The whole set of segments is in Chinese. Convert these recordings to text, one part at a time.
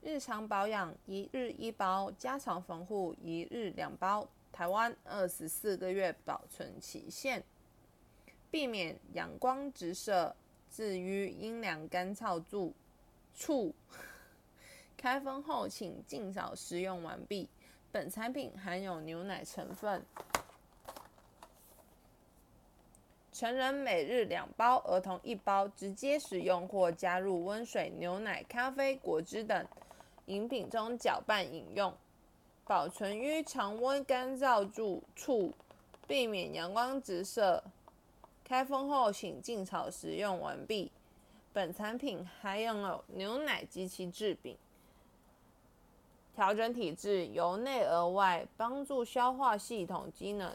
日常保养一日一包，加强防护一日两包。台湾二十四个月保存期限，避免阳光直射，至于阴凉干燥住处。开封后请尽早食用完毕。本产品含有牛奶成分。成人每日两包，儿童一包，直接使用或加入温水、牛奶、咖啡、果汁等饮品中搅拌饮用。保存于常温干燥处，避免阳光直射。开封后请浸炒食用完毕。本产品含有牛奶及其制品，调整体质，由内而外，帮助消化系统机能。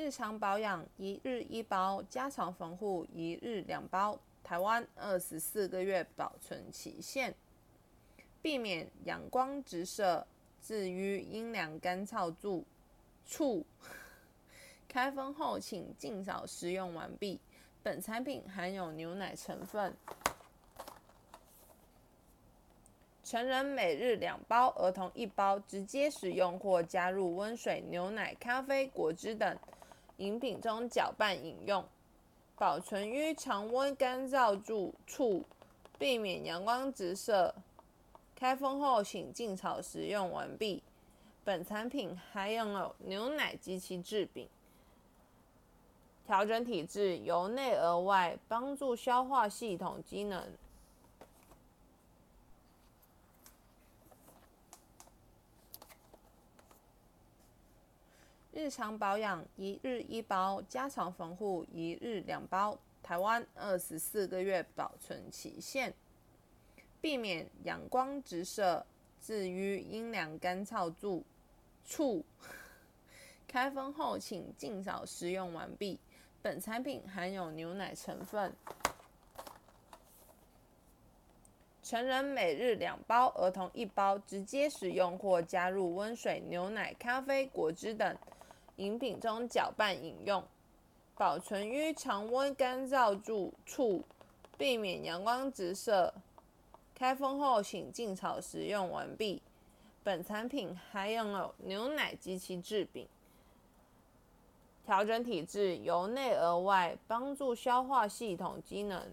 日常保养一日一包，加强防护一日两包。台湾二十四个月保存期限，避免阳光直射，至于阴凉干燥住处。开封后请尽早食用完毕。本产品含有牛奶成分。成人每日两包，儿童一包，直接使用或加入温水、牛奶、咖啡、果汁等。饮品中搅拌饮用，保存于常温干燥住处，避免阳光直射。开封后请浸炒食用完毕。本产品含有牛奶及其制品，调整体质，由内而外，帮助消化系统机能。日常保养一日一包，加强防护一日两包。台湾二十四个月保存期限，避免阳光直射，至于阴凉干燥住处。开封后请尽早食用完毕。本产品含有牛奶成分。成人每日两包，儿童一包，直接使用或加入温水、牛奶、咖啡、果汁等。饮品中搅拌饮用，保存于常温干燥处，避免阳光直射。开封后请浸炒食用完毕。本产品含有牛奶及其制品，调整体质，由内而外，帮助消化系统机能。